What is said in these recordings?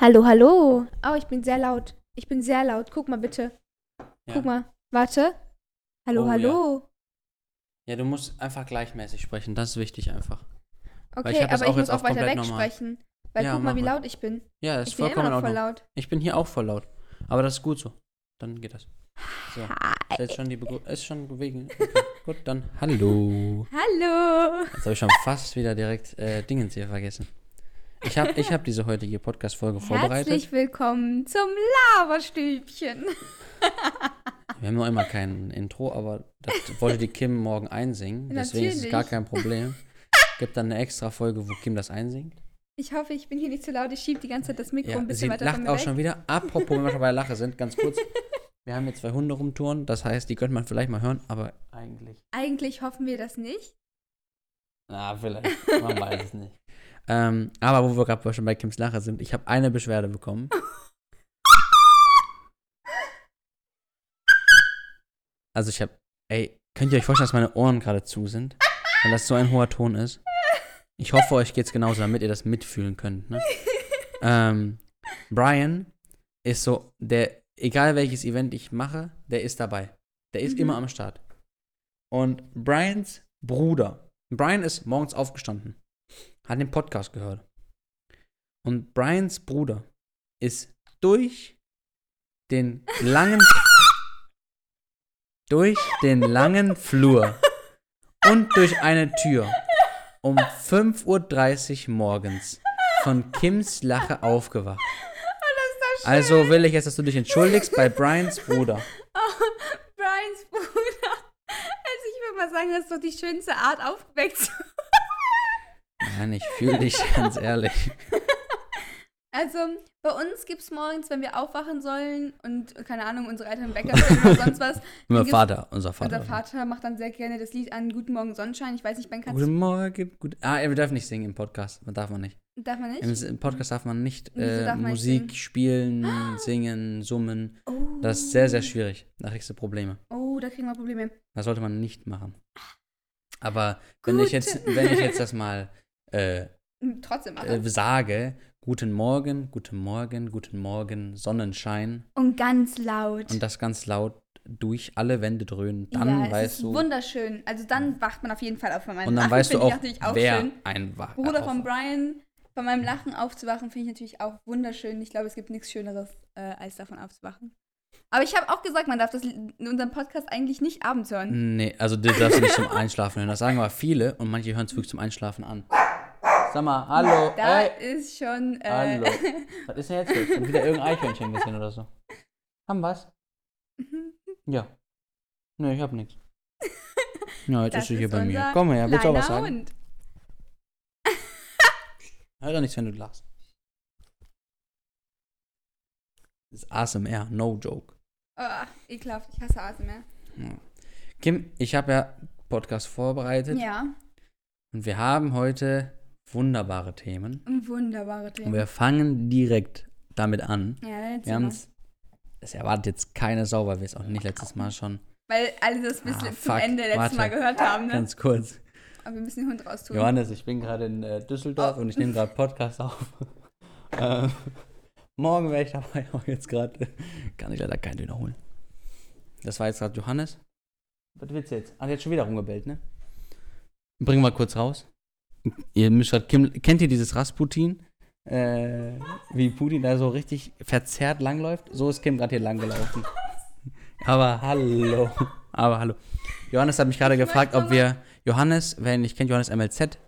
Hallo, hallo. Oh, ich bin sehr laut. Ich bin sehr laut. Guck mal bitte. Ja. Guck mal. Warte. Hallo, Oh, hallo. Ja, du musst einfach gleichmäßig sprechen, das ist wichtig einfach. Okay, ich hab das aber auch ich muss jetzt auch weiter komplett weg normal. sprechen. Weil Ja, guck mal, wie laut ich bin. Ja, ist Ich bin vollkommen immer in noch voll laut. Ich bin hier auch voll laut. Aber das ist gut so. Dann geht das. So. Hi. Ist jetzt schon die ist schon bewegen. Okay. gut, dann hallo. Hallo. Jetzt habe ich schon fast wieder direkt äh, Dingens hier vergessen. Ich habe ich hab diese heutige Podcast-Folge vorbereitet. Herzlich willkommen zum Laberstübchen. Wir haben noch immer kein Intro, aber das wollte die Kim morgen einsingen. Deswegen ist es gar Natürlich. kein Problem. Gibt dann eine extra Folge, wo Kim das einsingt. Ich hoffe, ich bin hier nicht zu laut. Ich schiebe die ganze Zeit das Mikro Ja, ein sie bisschen weiter von lacht mir auch weg. schon wieder. Apropos, wenn wir schon bei der Lache sind, ganz kurz. Wir haben hier zwei Hunde rumtouren, das heißt, die könnte man vielleicht mal hören, aber eigentlich. Eigentlich hoffen wir das nicht. Na, vielleicht. Man weiß es nicht. Ähm, aber wo wir gerade schon bei Kims Lache sind, ich habe eine Beschwerde bekommen. Also ich habe, ey, könnt ihr euch vorstellen, dass meine Ohren gerade zu sind? Weil das so ein hoher Ton ist. Ich hoffe, euch geht's genauso, damit ihr das mitfühlen könnt. Ne? ähm, Brian ist so, der, egal welches Event ich mache, der ist dabei. Der ist Mhm. immer am Start. Und Brians Bruder, Brian ist morgens aufgestanden, hat den Podcast gehört. Und Brians Bruder ist durch den langen durch den langen Flur und durch eine Tür um 5.30 Uhr morgens von Kims Lache aufgewacht. Also will ich jetzt, dass du dich entschuldigst bei Brians Bruder. Oh, Brians Bruder. Also ich würde mal sagen, das ist doch die schönste Art, aufgeweckt zu Nein, ich fühle dich ganz ehrlich. Also, bei uns gibt es morgens, wenn wir aufwachen sollen und, keine Ahnung, unsere Eltern Wecker oder sonst was. Unser Vater, unser Vater. Unser Vater macht dann sehr gerne das Lied an Guten Morgen Sonnenschein. Ich weiß nicht, Ben, kannst Guten Morgen. Gut. Ah, wir dürfen nicht singen im Podcast. Man darf man nicht. darf man nicht? Im, Im Podcast darf man nicht äh, darf man nicht Musik singen? spielen, singen, summen. Oh. Das ist sehr, sehr schwierig. Da kriegst du Probleme. Oh, da kriegen wir Probleme. Das sollte man nicht machen. Aber wenn ich jetzt, wenn ich jetzt das mal äh, Hm, Trotzdem äh, sage, guten Morgen, guten Morgen, guten Morgen, Sonnenschein und ganz laut. und das ganz laut durch alle Wände dröhnen, dann ja, weißt du wunderschön. Also dann wacht man auf jeden Fall auf von meinem und dann Lachen. weißt du auch, auch wer schön. ein Wach. Bruder von. Brian, von meinem Lachen aufzuwachen, finde ich natürlich auch wunderschön. Ich glaube, es gibt nichts Schöneres, äh, als davon aufzuwachen. Aber ich habe auch gesagt, man darf das in unserem Podcast eigentlich nicht abends hören. Nee, also du darfst nicht zum Einschlafen hören. Das sagen aber viele und manche hören es wirklich zum Einschlafen an. Sag mal, hallo, Da ey. ist schon. Äh, Hallo. Was ist denn jetzt? Schon wieder irgendein Eichhörnchen gesehen oder so. Haben was? Ja. Nee, ich hab nichts. Ja, jetzt Das ist sie hier bei mir. Komm her, willst du auch was sagen? Hund. Hör doch nichts, wenn du lachst. Das ist ASMR, no joke. Oh, ekelhaft, ich hasse ASMR. Ja. Kim, ich habe ja Podcast vorbereitet Ja, und wir haben heute wunderbare Themen. wunderbare Und Themen. wir fangen direkt damit an. Ja, jetzt Wir haben es. Es erwartet jetzt keine Sau, weil wir es auch nicht letztes Mal schon. Weil alle das bis Ah, zum Ende letztes warte. Mal gehört haben. Ne? Ganz kurz. Aber wir müssen den Hund raustun. Johannes, ich bin gerade in äh, Düsseldorf Oh. und ich nehme gerade Podcast auf. ähm, morgen wäre ich dabei, aber jetzt gerade kann ich leider keinen Döner holen. Das war jetzt gerade Johannes. Was willst du jetzt? Hat schon wieder rumgebellt, ne? Bringen wir kurz raus. Ihr Kim, kennt ihr dieses Rasputin? Äh, wie Putin da so richtig verzerrt langläuft? So ist Kim gerade hier langgelaufen. Aber hallo. Aber hallo. Johannes hat mich gerade gefragt, ob wir Johannes, wer ihn nicht kennt, Johannes MLZ,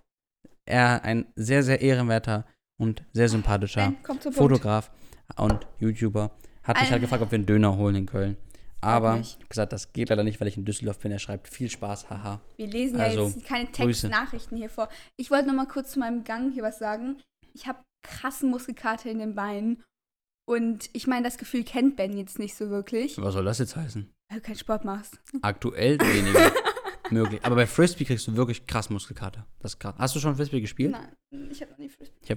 er ein sehr, sehr ehrenwerter und sehr sympathischer. Fotograf und YouTuber, hat mich halt gefragt, ob wir einen Döner holen in Köln. Aber ich gesagt, das geht leider nicht, weil ich in Düsseldorf bin. Er schreibt viel Spaß, haha. Wir lesen Also, ja jetzt keine. Textnachrichten hier vor. Ich wollte noch mal kurz zu meinem Gang hier was sagen. Ich habe krassen Muskelkater in den Beinen. Und ich meine, das Gefühl kennt Ben jetzt nicht so wirklich, Was soll das jetzt heißen? weil du keinen Sport machst. Aktuell weniger möglich. Aber bei Frisbee kriegst du wirklich krass Muskelkater. Das krass. Hast du schon Frisbee gespielt? Nein, ich habe noch nie Frisbee.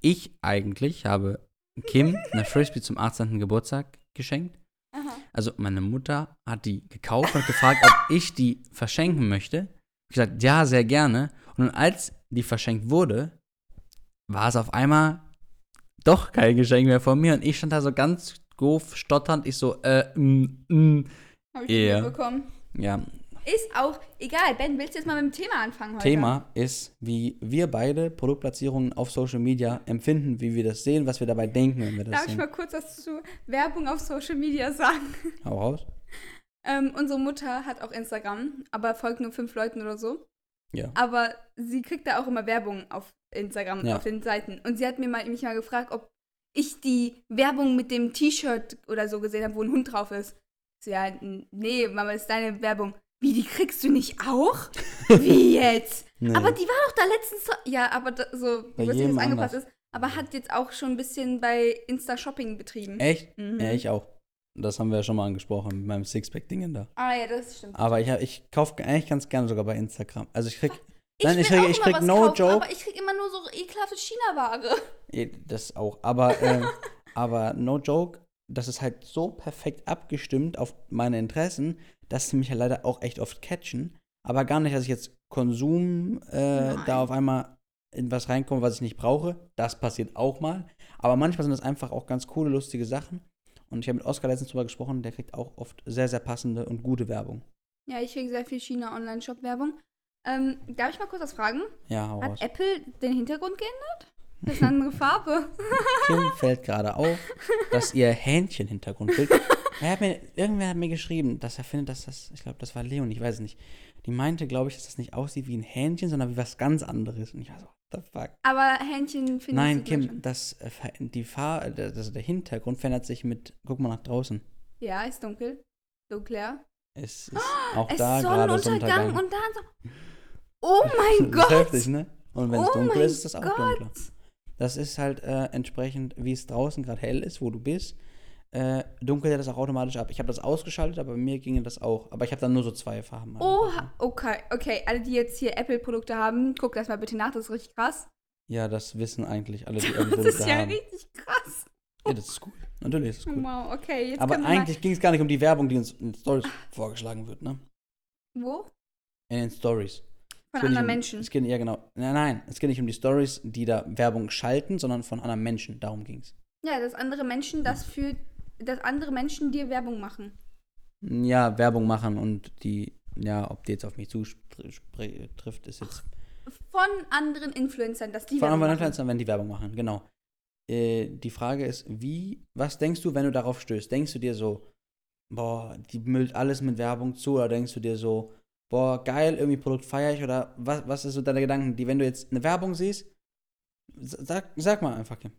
Ich eigentlich habe Kim eine Frisbee zum 18. Geburtstag geschenkt. Aha. Also meine Mutter hat die gekauft und gefragt, ob ich die verschenken möchte. Ich gesagt, ja, sehr gerne. Und als die verschenkt wurde, war es auf einmal doch kein Geschenk mehr von mir. Und ich stand da so ganz doof, stotternd. Ich so, äh, mm, mm. Habe ich Ja. mitbekommen. Ja, Ist auch egal. Ben, willst du jetzt mal mit dem Thema anfangen heute? Thema ist, wie wir beide Produktplatzierungen auf Social Media empfinden, wie wir das sehen, was wir dabei denken, wenn wir das Darf ich sehen. mal kurz was zu Werbung auf Social Media sagen? Hau raus. Ähm, unsere Mutter hat auch Instagram, aber folgt nur fünf Leuten oder so. Ja. Aber sie kriegt da auch immer Werbung auf Instagram, Ja. auf den Seiten. Und sie hat mir mal, mich mal gefragt, ob ich die Werbung mit dem T-Shirt oder so gesehen habe, wo ein Hund drauf ist. Ich So, ja, nee, Mama, ist deine Werbung. Wie, die kriegst du nicht auch? Wie jetzt? Nee. Aber die war doch da letztens so. Ja, aber da, so, Bei wie das jedem jetzt angepasst ist. Aber hat jetzt auch schon ein bisschen bei Insta-Shopping betrieben. Echt? Mhm. Ja, ich auch. Das haben wir ja schon mal angesprochen mit meinem Sixpack-Dingen da. Ah ja, das stimmt. Aber ich, ich kaufe eigentlich ganz gerne sogar bei Instagram. Also ich krieg, Ich nein, ich krieg, ich immer krieg was no kaufen, joke. Aber ich krieg immer nur so ekelhafte China-Ware. Das auch. Aber, ähm, aber no joke, das ist halt so perfekt abgestimmt auf meine Interessen, dass sie mich ja leider auch echt oft catchen. Aber gar nicht, dass ich jetzt Konsum äh, da auf einmal in was reinkomme, was ich nicht brauche. Das passiert auch mal. Aber manchmal sind das einfach auch ganz coole, lustige Sachen. Und ich habe mit Oskar letztens drüber gesprochen, der kriegt auch oft sehr, sehr passende und gute Werbung. Ja, ich kriege sehr viel China-Online-Shop-Werbung. Ähm, darf ich mal kurz was fragen? Ja, hau. Hat Apple den Hintergrund geändert? Das ist eine andere Farbe. Kim fällt gerade auf, dass ihr Hähnchen-Hintergrundbild. Er irgendwer hat mir geschrieben, dass er findet, dass das, ich glaube, das war Leon, ich weiß es nicht. Die meinte, glaube ich, dass das nicht aussieht wie ein Hähnchen, sondern wie was ganz anderes. Und ich war so, what the fuck? Aber Hähnchen finde Nein, ich Kim, das, äh, die Fahr, also der Hintergrund verändert sich mit, guck mal nach draußen. Ja, ist dunkel. Dunkler. Es ist auch es da gerade Sonnenuntergang und dann so. Oh mein Das ist Gott! heftig, ne? Und wenn es Oh dunkel ist, ist es auch Gott! dunkler. Das ist halt äh, entsprechend, wie es draußen gerade hell ist, wo du bist, äh, dunkelt er das auch automatisch ab. Ich habe das ausgeschaltet, aber bei mir ginge das auch. Aber ich habe dann nur so zwei Farben. Oha, okay, okay. Alle, die jetzt hier Apple-Produkte haben, guckt das mal bitte nach, das ist richtig krass. Ja, das wissen eigentlich alle, die Das irgendwo ist ja haben. richtig krass. Ja, das ist cool. Natürlich ist es cool. Wow, okay. Jetzt Aber eigentlich ging es gar nicht um die Werbung, die uns in Stories vorgeschlagen wird, ne? Wo? In den Stories. Von anderen um, Menschen. Es geht, ja, genau. Nein, nein, es geht nicht um die Stories, die da Werbung schalten, sondern von anderen Menschen. Darum ging es. Ja, dass andere Menschen das für, dass andere Menschen dir Werbung machen. Ja, Werbung machen und die, ja, ob die jetzt auf mich zutrifft, ist jetzt Von anderen Influencern, dass die Von Werbung anderen machen. Influencern, wenn die Werbung machen, genau. Äh, die Frage ist, wie, was denkst du, wenn du darauf stößt? Denkst du dir so, boah, die müllt alles mit Werbung zu, oder denkst du dir so, boah, geil, irgendwie Produkt feiere ich, oder was, was ist so deine Gedanken, die, wenn du jetzt eine Werbung siehst, sag, sag mal einfach, Kim.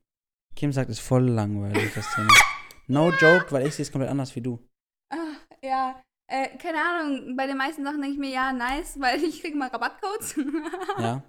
Kim sagt, ist voll langweilig, das Thema. No joke, weil ich sehe es komplett anders wie du. Ah, ja, äh, keine Ahnung, bei den meisten Sachen denke ich mir, ja, nice, weil ich kriege mal Rabattcodes. Ja?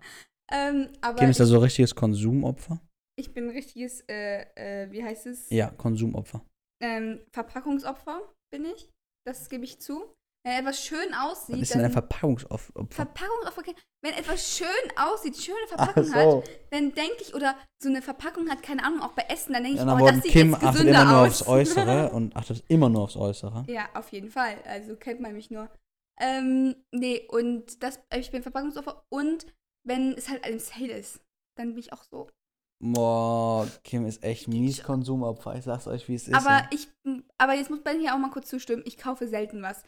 ähm, aber Kim ist da so richtiges Konsumopfer? ich bin ein richtiges, äh, äh, wie heißt es? Ja, Konsumopfer. Ähm, Verpackungsopfer bin ich. Das gebe ich zu. Wenn etwas schön aussieht, Was ist denn ein dann Verpackungsopfer? Verpackungsopfer. Wenn etwas schön aussieht, schöne Verpackung so. hat, dann denke ich, oder so eine Verpackung hat, keine Ahnung, auch bei Essen, dann denke ich, dann oh, das sieht Kim jetzt achtet gesünder immer nur aus. aufs Äußere und achtet immer nur aufs Äußere. Ja, auf jeden Fall. Also kennt man mich nur. Ähm, nee, und das, äh, ich bin Verpackungsopfer und wenn es halt im Sale ist, dann bin ich auch so. Boah, Kim ist echt mies Konsumopfer. Ich sag's euch, wie es ist. aber ja. ich, aber jetzt muss Ben hier auch mal kurz zustimmen, ich kaufe selten was.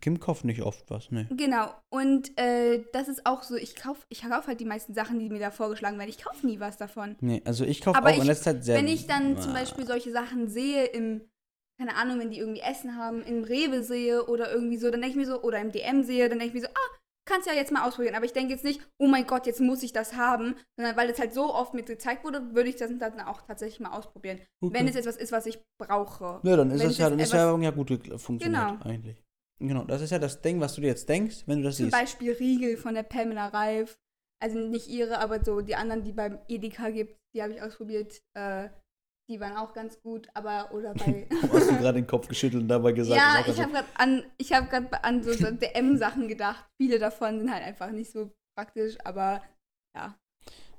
Kim kauft nicht oft was, ne? Genau. Und äh, das ist auch so, ich kaufe ich kauf halt die meisten Sachen, die mir da vorgeschlagen werden. Ich kaufe nie was davon. Nee, also ich kaufe Aber auch in ich- letzter Zeit sehr. Wenn ich dann zum Ah. Beispiel solche Sachen sehe im, keine Ahnung, wenn die irgendwie Essen haben, im Rewe sehe oder irgendwie so, dann denke ich mir so, oder im DM sehe, dann denke ich mir so, ah, kannst ja jetzt mal ausprobieren. Aber ich denke jetzt nicht, oh mein Gott, jetzt muss ich das haben, sondern weil es halt so oft mit gezeigt wurde, würde ich das dann auch tatsächlich mal ausprobieren. Okay. Wenn es etwas ist, was ich brauche. Ja, dann ist wenn das es ja, dann ist ja gut funktioniert Genau. eigentlich. Genau, das ist ja das Ding, was du dir jetzt denkst, wenn du das Zum siehst. Beispiel Riegel von der Pamela Reif. Also nicht ihre, aber so die anderen, die beim Edeka gibt, die habe ich ausprobiert. Äh, die waren auch ganz gut, aber oder bei. Hast du gerade den Kopf geschüttelt und dabei gesagt, ja, ich habe gerade an, ich habe gerade an so, so DM-Sachen gedacht. Viele davon sind halt einfach nicht so praktisch, aber ja.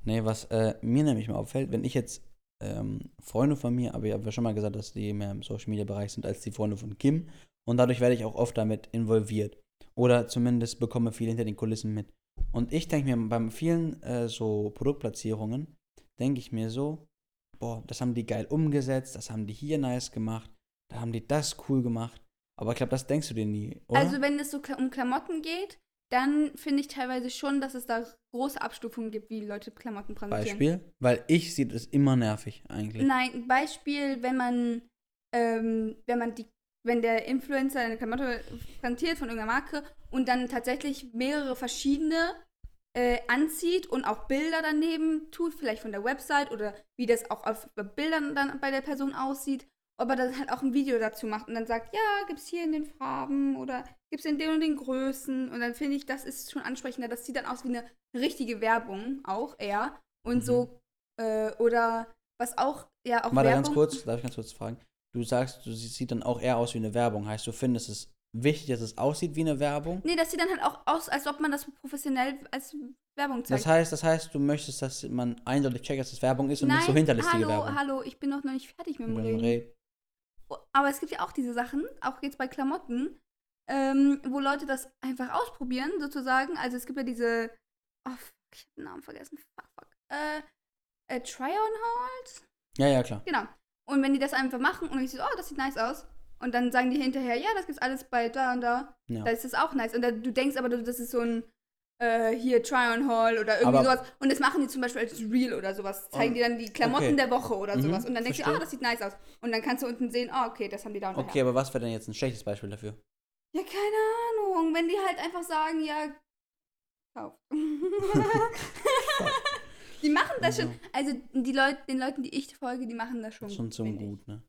Nee, was äh, mir nämlich mal auffällt, wenn ich jetzt ähm, Freunde von mir, aber ich habe ja schon mal gesagt, dass die mehr im Social Media Bereich sind als die Freunde von Kim und dadurch werde ich auch oft damit involviert oder zumindest bekomme viel hinter den Kulissen mit. Und ich denke mir beim vielen äh, so Produktplatzierungen denke ich mir so, boah, das haben die geil umgesetzt, das haben die hier nice gemacht, da haben die das cool gemacht. Aber ich glaube, das denkst du dir nie, oder? Also wenn es so um Klamotten geht, dann finde ich teilweise schon, dass es da große Abstufungen gibt, wie Leute Klamotten präsentieren. Beispiel? Weil ich sehe das immer nervig eigentlich. Nein, Beispiel, wenn man, ähm, wenn man die, wenn der Influencer eine Klamotte präsentiert von irgendeiner Marke und dann tatsächlich mehrere verschiedene äh, anzieht und auch Bilder daneben tut, vielleicht von der Website oder wie das auch auf Bildern dann bei der Person aussieht, ob er dann halt auch ein Video dazu macht und dann sagt, ja, gibt's hier in den Farben oder gibt's in den und den Größen und dann finde ich, das ist schon ansprechender, das sieht dann aus wie eine richtige Werbung auch eher und Mhm. so äh, oder was auch ja auch Warte Werbung ganz kurz, darf ich ganz kurz fragen? Du sagst, du sie- sieht dann auch eher aus wie eine Werbung. Heißt, du findest es wichtig, dass es aussieht wie eine Werbung? Nee, das sieht dann halt auch aus, als ob man das professionell als Werbung zeigt. Das heißt, das heißt, du möchtest, dass man eindeutig checkt, dass es Werbung ist und nicht so hinterlistige hallo, Werbung. hallo, ich bin noch nicht fertig mit dem Reden. Red- Oh, Aber es gibt ja auch diese Sachen, auch jetzt bei Klamotten, ähm, wo Leute das einfach ausprobieren, sozusagen. Also es gibt ja diese, oh, fuck, ich hab den Namen vergessen, fuck, fuck, äh, äh Try-on-Hauls? Ja, ja, klar. Genau. Und wenn die das einfach machen und ich so, oh, das sieht nice aus. Und dann sagen die hinterher, ja, das gibt's alles bei da und da. Ja. Da ist es auch nice. Und da, du denkst aber, das ist so ein äh, hier Try-on-Haul oder irgendwie Aber- sowas. Und das machen die zum Beispiel als Reel oder sowas. Zeigen Und- die dann die Klamotten okay. der Woche oder Mhm, sowas. Und dann denkst du, verstehe. ah, das sieht nice aus. Und dann kannst du unten sehen, ah, okay, das haben die da und Okay, aber was wäre denn jetzt ein schlechtes Beispiel dafür? Ja, keine Ahnung. Wenn die halt einfach sagen, ja, kauf. die machen das schon. Also die Leute, den Leuten, die ich folge, die machen das schon. Schon zum ich. Gut, ne?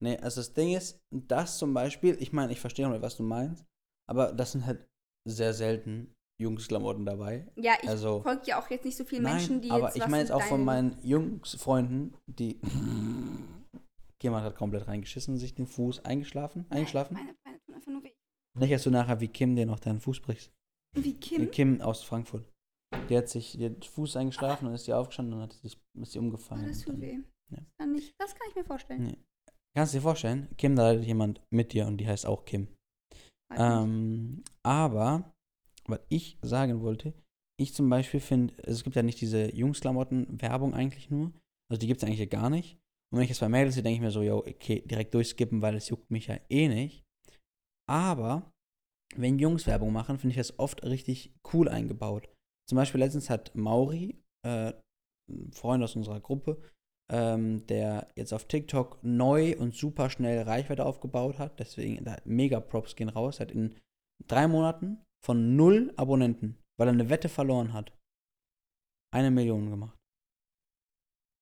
Nee, also das Ding ist, das zum Beispiel, ich meine, ich verstehe auch, was du meinst, aber das sind halt sehr selten Jungsklamotten dabei. Ja, ich Also- folge ja auch jetzt nicht so viele Nein, Menschen, die aber jetzt ich was meine jetzt auch von meinen Jungsfreunden, die. Jemand hat komplett reingeschissen, sich den Fuß eingeschlafen. Eingeschlafen? Meine Beine tun einfach nur weh. Nicht, dass du nachher wie Kim dir noch deinen Fuß brichst. Wie Kim, Kim? Kim aus Frankfurt. Die hat sich den Fuß eingeschlafen und ist sie aufgestanden und hat sich, ist sie Oh, umgefallen. das und tut weh. ja. Das, kann ich, das kann ich mir vorstellen. Nee. Kannst du dir vorstellen, Kim, da leidet jemand mit dir und die heißt auch Kim. Ähm, aber, was ich sagen wollte, ich zum Beispiel finde, es gibt ja nicht diese Jungsklamotten-Werbung eigentlich nur. Also die gibt es eigentlich ja gar nicht. Und wenn ich jetzt bei Mädels sehe, denke ich mir so, yo, okay, direkt durchskippen, weil es juckt mich ja eh nicht. Aber wenn Jungs Werbung machen, finde ich das oft richtig cool eingebaut. Zum Beispiel letztens hat Mauri, äh, ein Freund aus unserer Gruppe, ähm, der jetzt auf TikTok neu und super schnell Reichweite aufgebaut hat. Deswegen, mega Props gehen raus. Hat in drei Monaten von null Abonnenten, weil er eine Wette verloren hat, eine Million gemacht.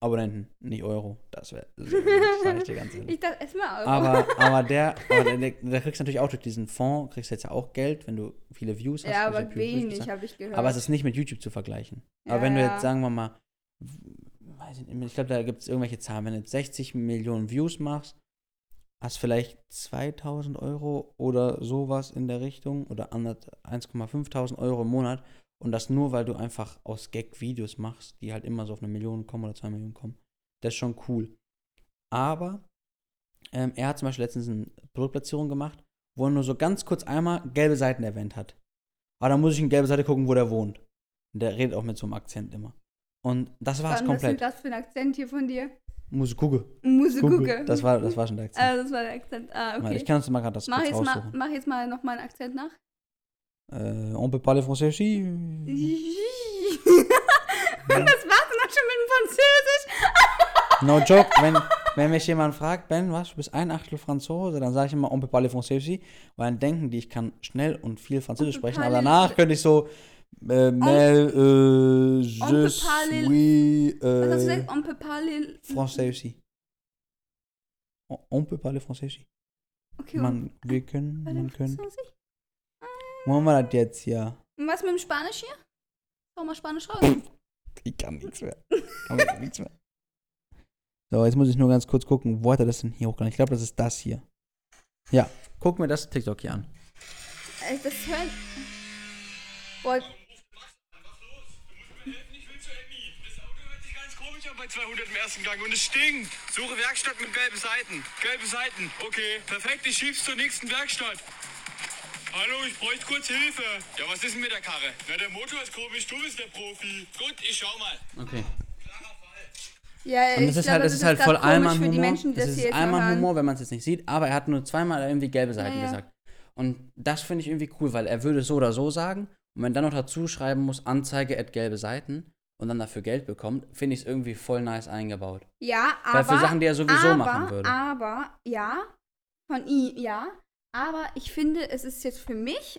Abonnenten, nicht Euro. Das wäre, sag ich dir ganz ehrlich. ich dachte erstmal Euro. Aber, aber der, aber der, der, kriegst natürlich auch durch diesen Fonds, kriegst jetzt ja auch Geld, wenn du viele Views hast. ja, aber wenig, habe ich gehört. Aber es ist nicht mit YouTube zu vergleichen. Aber Ja, wenn du jetzt, sagen wir mal, ich, ich glaube, da gibt es irgendwelche Zahlen. Wenn du jetzt 60 Millionen Views machst, hast vielleicht 2000 Euro oder sowas in der Richtung oder 1,5000 Euro im Monat. Und das nur, weil du einfach aus Gag Videos machst, die halt immer so auf eine Million kommen oder zwei Millionen kommen. Das ist schon cool. Aber ähm, er hat zum Beispiel letztens eine Produktplatzierung gemacht, wo er nur so ganz kurz einmal gelbe Seiten erwähnt hat. Aber da muss ich in gelbe Seite gucken, wo der wohnt. Und der redet auch mit so einem Akzent immer. Und das war's Was ist komplett. das für ein Akzent hier von dir? Gucke. gucken. Das war, das war schon der Akzent. Ah, das war der Akzent. Ah, okay. Ich kann uns mal gerade das mach, kurz jetzt mal, mach jetzt mal nochmal einen Akzent nach. Äh, on peut parler français aussi? Das war's dann auch schon mit dem Französisch. No joke. Wenn, wenn mich jemand fragt, Ben, was, du bist ein Achtel Franzose, dann sage ich immer on peut parler français aussi, weil dann denken die, ich kann schnell und viel Französisch On sprechen, aber danach könnte ich so äh, mais, euh, je peut parler- suis Was hast du gesagt? On peut parler. français aussi. On, on peut parler français aussi. Okay, Man, wir können, on man können. Französisch. Machen wir das jetzt hier? Und was mit dem Spanisch hier? Schau mal Spanisch raus. Ich kann nichts mehr. Kann mir nichts mehr. So, jetzt muss ich nur ganz kurz gucken, wo hat er das denn hier hochgeladen? Ich glaube, das ist das hier. Ja, guck mir das TikTok hier an. Ey, das hören. Boah, Ich will zu Emmy. Das Auto hört sich ganz komisch an bei 200 im ersten Gang und es stinkt. Suche Werkstatt mit gelben Seiten. Gelbe Seiten. Okay, perfekt. Ich schieb's zur nächsten Werkstatt. Hallo, ich bräuchte kurz Hilfe. Ja, was ist denn mit der Karre? Na, der Motor ist komisch. Du bist der Profi. Gut, ich schau mal. Okay. Klarer Fall. Ja, Und ich es ist halt, das ist halt voll komisch Allmann für die Humor. Menschen, das ist hören. Humor, wenn man es jetzt nicht sieht, aber er hat nur zweimal irgendwie gelbe Seiten Ja, ja. gesagt. Und das finde ich irgendwie cool, weil er würde so oder so sagen. Und wenn dann noch dazu schreiben muss, Anzeige at gelbe Seiten und dann dafür Geld bekommt, finde ich es irgendwie voll nice eingebaut. Ja, Weil aber. für Sachen, die er sowieso aber, machen würde. Aber, ja, von ihm, ja. Aber ich finde, es ist jetzt für mich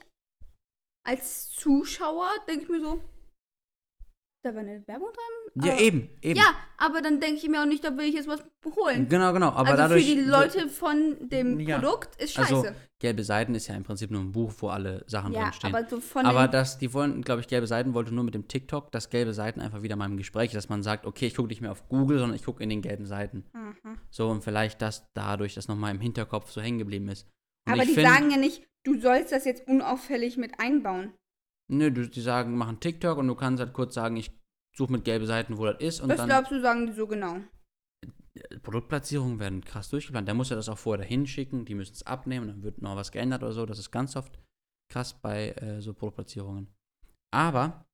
als Zuschauer, denke ich mir so, da war eine Werbung dran. Ja, aber- eben, eben. Ja, aber dann denke ich mir auch nicht, da will ich jetzt was holen. Genau, genau. Aber also dadurch. für die Leute von dem Ja. Produkt ist scheiße. Also, gelbe Seiten ist ja im Prinzip nur ein Buch, wo alle Sachen ja, drinstehen. aber so von Aber das, die wollen, glaube ich, gelbe Seiten wollte nur mit dem TikTok, dass gelbe Seiten einfach wieder mal im Gespräch, dass man sagt, okay, ich gucke nicht mehr auf Google, sondern ich gucke in den gelben Seiten. Aha. So, und vielleicht, dass dadurch das nochmal im Hinterkopf so hängen geblieben ist. Und Aber die find- sagen ja nicht, du sollst das jetzt unauffällig mit einbauen. Nö, du, die sagen, machen TikTok und du kannst halt kurz sagen, ich suche mit gelbe Seiten, wo das ist. Und Was dann glaubst du, sagen die so genau? Produktplatzierungen werden krass durchgeplant. Der muss ja das auch vorher dahin schicken, die müssen es abnehmen, dann wird noch was geändert oder so. Das ist ganz oft krass bei äh, so Produktplatzierungen. Aber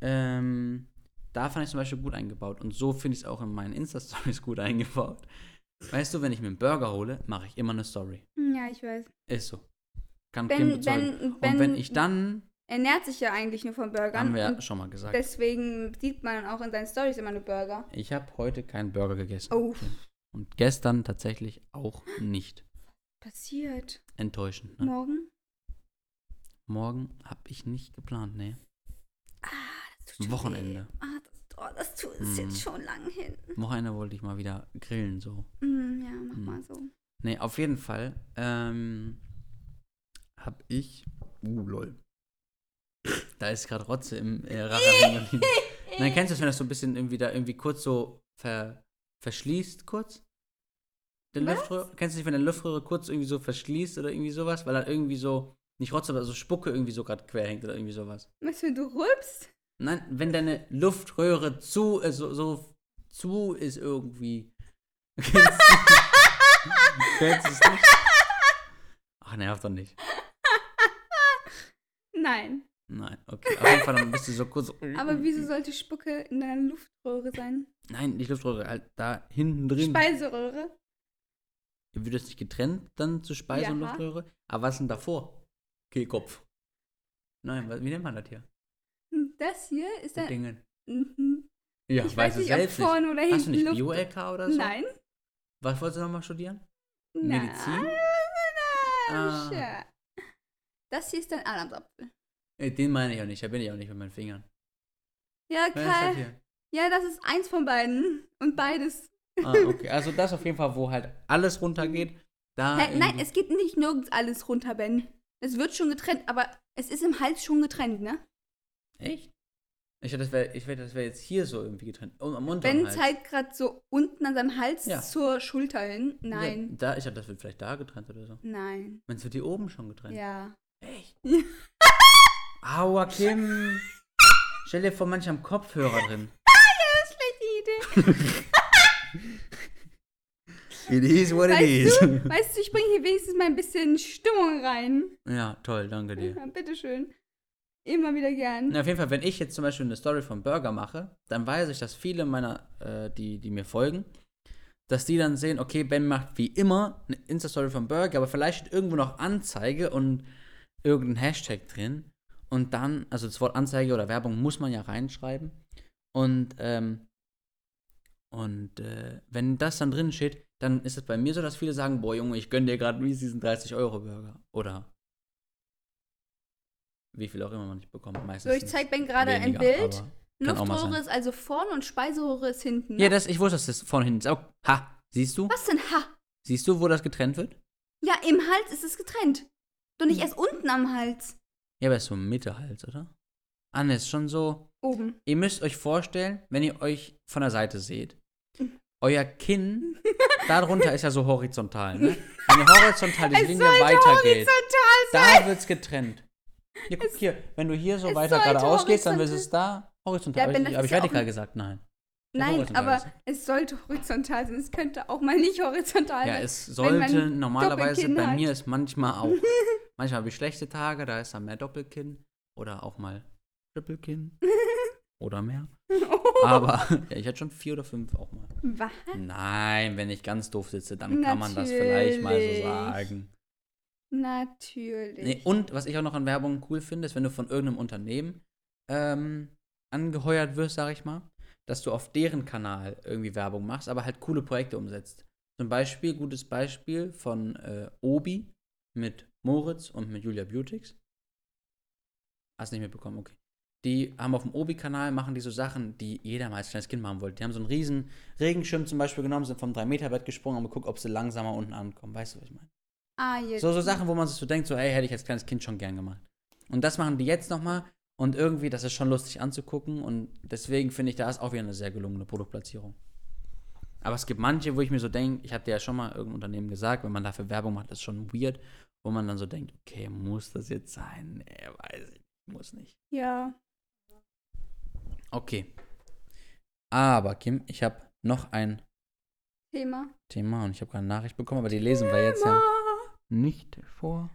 ähm, da fand ich zum Beispiel gut eingebaut. Und so finde ich es auch in meinen Insta-Stories gut eingebaut. Weißt du, wenn ich mir einen Burger hole, mache ich immer eine Story. Hm, Ja, ich weiß. Ist so. Kann Ben, Kim bezeugen. ben, ben Und wenn ich dann, ernährt sich ja eigentlich nur von Burgern. haben wir ja schon mal gesagt, deswegen sieht man auch in seinen Stories immer nur Burger. ich habe heute keinen Burger gegessen. Oh, Und gestern tatsächlich auch nicht. passiert. Enttäuschend. Ne? Morgen? Morgen habe ich nicht geplant, nee. Ah, das tut Wochenende. Weh. Ah, das, oh, das tut, ist Mm. jetzt schon lang hin. Wochenende wollte ich mal wieder grillen, so. Mm, ja, mach Mm. mal so. Nee, auf jeden Fall ähm, hab ich. Uh, lol. Da ist gerade Rotze im äh, Rachen. Dann kennst du es, wenn das so ein bisschen irgendwie da irgendwie kurz so ver, verschließt, kurz? Den? Luftröhre? Kennst du nicht, wenn der Luftröhre kurz irgendwie so verschließt oder irgendwie sowas? Weil dann irgendwie so, nicht Rotze, aber so Spucke irgendwie so gerade quer hängt oder irgendwie sowas. Was, wenn du rülpst? Nein, wenn deine Luftröhre zu, äh, so, so zu ist irgendwie. Kennst du es nicht? Ach, nervt doch nicht. Nein. Nein, okay. Auf jeden Fall, dann bist du so kurz. Aber wieso sollte Spucke in deiner Luftröhre sein? Nein, nicht Luftröhre, halt da hinten drin. Speiseröhre? Wird das nicht getrennt dann zu Speise und Ja. Luftröhre? Aber was ist denn davor? Kehlkopf. Nein, wie nennt man das hier? Das hier ist Die ein. Dinge. Mhm. Ja, ich weiß nicht, ob selbst nicht. vorne oder Hast du hinten nicht. Bio-LK oder so? Nein. Was wolltest du nochmal studieren? Nein. Medizin? Ah. Ah. Das hier ist dein Adamsapfel. Äh, Den meine ich auch nicht, da bin ich auch nicht mit meinen Fingern. Ja, Kai. hier? Ja, das ist eins von beiden. Und beides. Ah, okay. Also das auf jeden Fall, wo halt alles runtergeht. Da Hä, nein, es geht nicht nirgends alles runter, Ben. Es wird schon getrennt, aber es ist im Hals schon getrennt, ne? Echt? Ich dachte, das wäre das wär jetzt hier so irgendwie getrennt. Oh, am unteren Ben Hals. zeigt gerade so unten an seinem Hals Ja. zur Schulter hin. Nein. Ja, da, ich dachte, das wird vielleicht da getrennt oder so. Nein. Meinst du, wird hier oben schon getrennt? Ja. Echt? Aua, Kim. Stell dir vor, manche haben Kopfhörer drin. Schlechte Idee. It is what Weißt du, weißt du, ich bringe hier wenigstens mal ein bisschen Stimmung rein. Ja, toll, danke dir. Ja, bitteschön. Immer wieder gern. Na, auf jeden Fall, wenn ich jetzt zum Beispiel eine Story vom Burger mache, dann weiß ich, dass viele meiner, äh, die, die mir folgen, dass die dann sehen, okay, Ben macht wie immer eine Insta-Story vom Burger, aber vielleicht steht irgendwo noch Anzeige und irgendein Hashtag drin. Und dann, also das Wort Anzeige oder Werbung muss man ja reinschreiben. Und, ähm, und äh, wenn das dann drin steht, dann ist es bei mir so, dass viele sagen, boah Junge, ich gönn dir gerade diesen 30-Euro-Burger. Oder wie viel auch immer man nicht bekommt. Meistens So, ich zeig Ben gerade ein Bild. aber Luftröhre ist also vorne und Speiseröhre ist hinten. Ne? Ja, das, ich wusste, dass das vorne hinten ist. Auch, ha, siehst du? Was denn? Ha? Siehst du, wo das getrennt wird? Ja, im Hals ist es getrennt. Doch nicht erst unten am Hals. Ja, aber ist so Mitte-Hals, oder? Ah, ne, ist schon so. Oben. Ihr müsst euch vorstellen, wenn ihr euch von der Seite seht, euer Kinn, darunter ist ja so horizontal, ne? Wenn ihr horizontal die Es Linie weitergeht, da wird's getrennt. Ja, guck hier, wenn du hier so es weiter geradeaus gehst, dann ist horizontal- es da horizontal. Ja, Habe ich, ist ja vertikal gesagt? Nein. Nein, aber gesagt. es sollte horizontal sein. Es könnte auch mal nicht horizontal Ja, sein. es wenn man sollte normalerweise, bei mir ist manchmal auch. manchmal habe ich schlechte Tage, da ist dann mehr Doppelkinn oder auch mal Trippelkinn. oder mehr. Aber ja, ich hatte schon vier oder fünf auch mal. Was? Nein, wenn ich ganz doof sitze, dann kann man das vielleicht mal so Natürlich. sagen. Natürlich. Nee, und was ich auch noch an Werbung cool finde, ist, wenn du von irgendeinem Unternehmen ähm, angeheuert wirst, sag ich mal, dass du auf deren Kanal irgendwie Werbung machst, aber halt coole Projekte umsetzt. Zum Beispiel, gutes Beispiel von äh, Obi mit Moritz und mit Julia Beautix. Hast nicht mitbekommen, okay. Die haben auf dem Obi-Kanal, machen die so Sachen, die jeder mal als kleines Kind machen wollte. Die haben so einen riesen Regenschirm zum Beispiel genommen, sind vom 3-Meter-Bett gesprungen und geguckt, ob sie langsamer unten ankommen. Weißt du, was ich meine? Ah, jetzt. So, so Sachen, wo man sich so denkt, so, ey, hätte ich als kleines Kind schon gern gemacht. Und das machen die jetzt nochmal und irgendwie, das ist schon lustig anzugucken und deswegen finde ich, da ist auch wieder eine sehr gelungene Produktplatzierung. Aber es gibt manche, wo ich mir so denke, ich hatte ja schon mal irgendein Unternehmen gesagt, wenn man dafür Werbung macht, ist schon weird, wo man dann so denkt, okay, muss das jetzt sein? Nee, weiß ich, muss nicht. Ja. Okay. Aber, Kim, ich habe noch ein Thema. Thema und ich habe gerade eine Nachricht bekommen, aber die lesen wir jetzt ja nicht vor.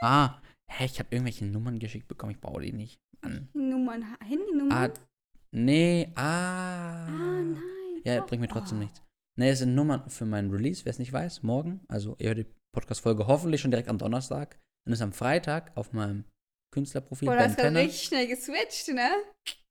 Ah, hä, ich habe irgendwelche Nummern geschickt bekommen, ich brauche die nicht. Mann. Nummern, Handynummern. Ah, nee, ah. ah, nein. Ja, bringt mir trotzdem Oh. nichts. Nee, es sind Nummern für meinen Release, wer es nicht weiß, morgen. Also, ihr hört die Podcast-Folge hoffentlich schon direkt am Donnerstag. Dann ist am Freitag auf meinem Künstlerprofil Boah, das Tenner. richtig schnell geswitcht, ne?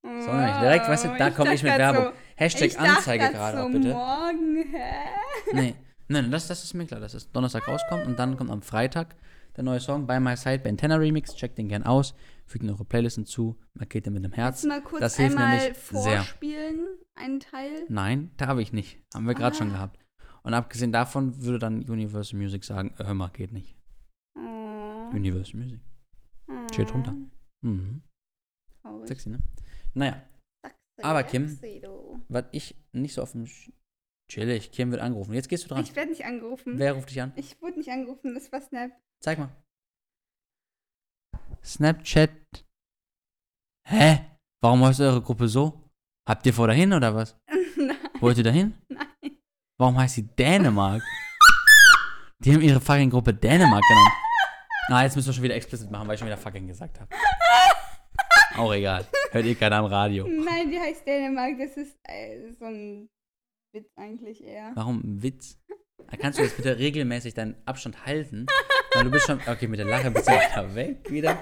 So, nicht direkt, weißt du, da komme ich mit Werbung. So, Hashtag Anzeige gerade so auch bitte. morgen, hä? Nee, nein, das, das ist mir klar, dass es Donnerstag rauskommt und dann kommt am Freitag der neue Song By My Side, Ben Tenner Remix. Checkt den gern aus, fügt in eure Playlist hinzu, markiert den mit dem Herz. Kannst du mal kurz das hilft einmal nämlich sehr. vorspielen, einen Teil? Nein, darf ich nicht. Haben wir gerade schon Ah. gehabt. Und abgesehen davon würde dann Universal Music sagen, äh, hör mal, geht nicht. Oh. Universal Music. Steht drunter. Mhm. Traurig. Sexy, ne? Naja, Sexy, Aber, Kim, was ich nicht so auf dem... Chillig, Kim wird angerufen. Jetzt gehst du dran. Ich werde nicht angerufen. Wer ruft dich an? Ich wurde nicht angerufen, das war Snap. Zeig mal. Snapchat. Hä? Warum heißt eure Gruppe so? Habt ihr vor dahin oder was? Nein, Wollt ihr dahin? nein. Warum heißt sie Dänemark? Die haben ihre fucking Gruppe Dänemark genannt. Ah, jetzt müssen wir schon wieder explicit machen, weil ich schon wieder fucking gesagt habe. Auch egal. Hört eh keiner am Radio. Nein, die heißt Dänemark. Das ist äh, so ein Witz eigentlich eher. Warum Witz? Da kannst du jetzt bitte regelmäßig deinen Abstand halten? Weil du bist schon. Okay, mit der Lache bist du wieder weg wieder.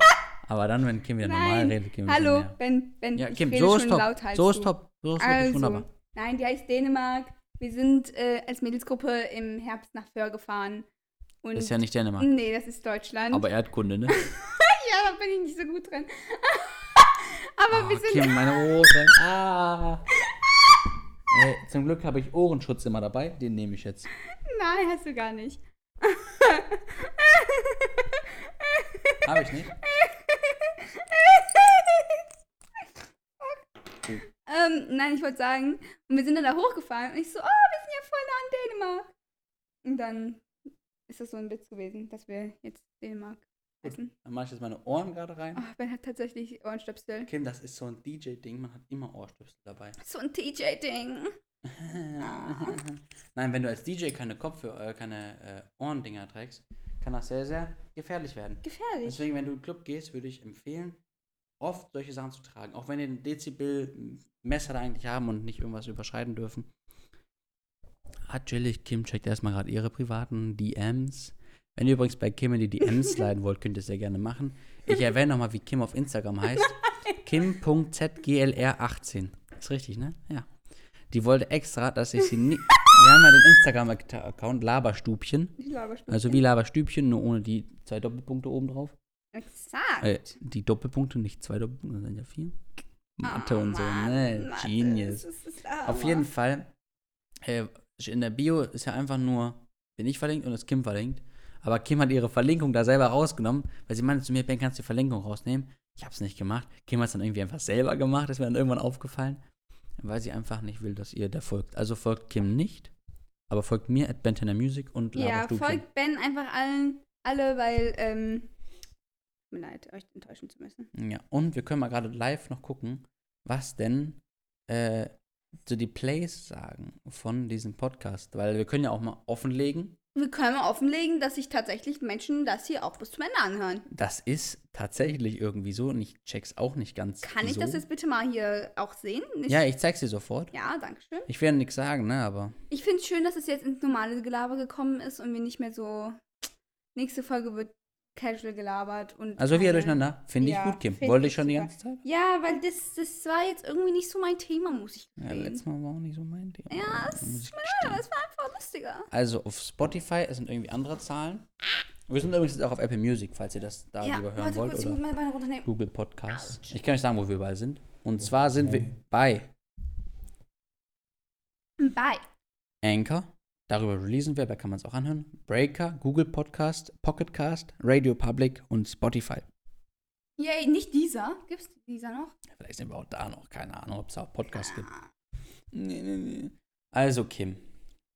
Aber dann, wenn Kim wieder normal Nein. redet, Kim Hallo, mehr. wenn, wenn Ja, ich Kim, rede so ist schon top. lauthals So ist top. So ist Also, wunderbar. nein, die heißt Dänemark. Wir sind äh, als Mädelsgruppe im Herbst nach Föhr gefahren. Und Das ist ja nicht Dänemark. Nee, das ist Deutschland. Aber Erdkunde, ne? ja, da bin ich nicht so gut drin. Aber Oh, wir sind. Kim, meine Ohren. Ah. Ey, zum Glück habe ich Ohrenschutz immer dabei. Den nehme ich jetzt. Nein, hast du gar nicht. Habe ich nicht? ähm, nein, ich wollte sagen, und wir sind dann da hochgefahren und ich so, oh, wir sind ja voll nah an Dänemark. Und dann ist das so ein Witz gewesen, dass wir jetzt Dänemark heißen. Dann mache ich jetzt meine Ohren gerade rein. Oh, Ben hat tatsächlich Ohrenstöpsel. Kim, das ist so ein DJ-Ding. Man hat immer Ohrstöpsel dabei. So ein TJ-Ding. Nein, wenn du als DJ keine Kopfhörer, äh, keine äh, Ohrendinger trägst, kann das sehr, sehr gefährlich werden. Gefährlich. Deswegen, wenn du in den Club gehst, würde ich empfehlen, oft solche Sachen zu tragen. Auch wenn ihr ein Dezibel-Messer da eigentlich haben und nicht irgendwas überschreiten dürfen. Hat chillig. Kim checkt erstmal gerade ihre privaten DMs. Wenn ihr übrigens bei Kim in die DMs sliden wollt, könnt ihr es sehr gerne machen. Ich erwähne nochmal, wie Kim auf Instagram heißt. Kim.zglr18. Ist richtig, ne? Ja. Die wollte extra, dass ich sie nie. Wir haben ja den Instagram-Account Laberstubchen. Ich laber schon. Also wie Laberstübchen, nur ohne die zwei Doppelpunkte oben drauf. Exakt. Äh, die Doppelpunkte, nicht zwei Doppelpunkte, das sind ja vier. Mathe Oh, und so, Mann, ne? Mathe, Genius. Auf jeden Fall, äh, in der Bio ist ja einfach nur, bin ich verlinkt und ist Kim verlinkt. Aber Kim hat ihre Verlinkung da selber rausgenommen, weil sie meinte zu mir, Ben, kannst du die Verlinkung rausnehmen? Ich hab's nicht gemacht. Kim hat es dann irgendwie einfach selber gemacht, ist mir dann irgendwann aufgefallen, weil sie einfach nicht will, dass ihr der folgt. Also folgt Kim nicht, aber folgt mir at Bentener Music und Ja, folgt Ben einfach allen, alle, weil, ähm, tut mir leid, euch enttäuschen zu müssen. Ja, und wir können mal gerade live noch gucken, was denn äh, so die Plays sagen von diesem Podcast. Weil wir können ja auch mal offenlegen, wir können mal offenlegen, dass sich tatsächlich Menschen das hier auch bis zum Ende anhören. Das ist tatsächlich irgendwie so und ich check's auch nicht ganz Kann ich so. das jetzt bitte mal hier auch sehen? Nicht- Ja, ich zeig's dir sofort. Ja, danke schön. Ich werde nichts sagen, ne, aber Ich finde es schön, dass es jetzt ins normale Gelaber gekommen ist und wir nicht mehr so. Nächste Folge wird casual gelabert und. also wieder keine- durcheinander. Finde ich Ja, gut, Kim. Wollte ich schon die super. ganze Zeit? Ja, weil das, das war jetzt irgendwie nicht so mein Thema, muss ich Ja, gestehen. letztes Mal war auch nicht so mein Thema. Ja, es es war einfach lustiger. Also auf Spotify es sind irgendwie andere Zahlen. Wir sind übrigens jetzt auch auf Apple Music, falls ihr das da ja, lieber hören warte wollt. kurz, ich Oder muss meine Beine runternehmen. Google Podcasts. Ich kann euch sagen, wo wir überall sind. Und zwar sind wir bei Bye. Anchor. Darüber releasen wir, da kann man es auch anhören. Breaker, Google Podcast, Pocketcast, Radio Public und Spotify. Yay, nicht dieser. Gibt's dieser noch? Vielleicht sind wir auch da noch. Keine Ahnung, ob es auch Podcasts gibt. Ah. Nee, nee, nee. Also, Kim,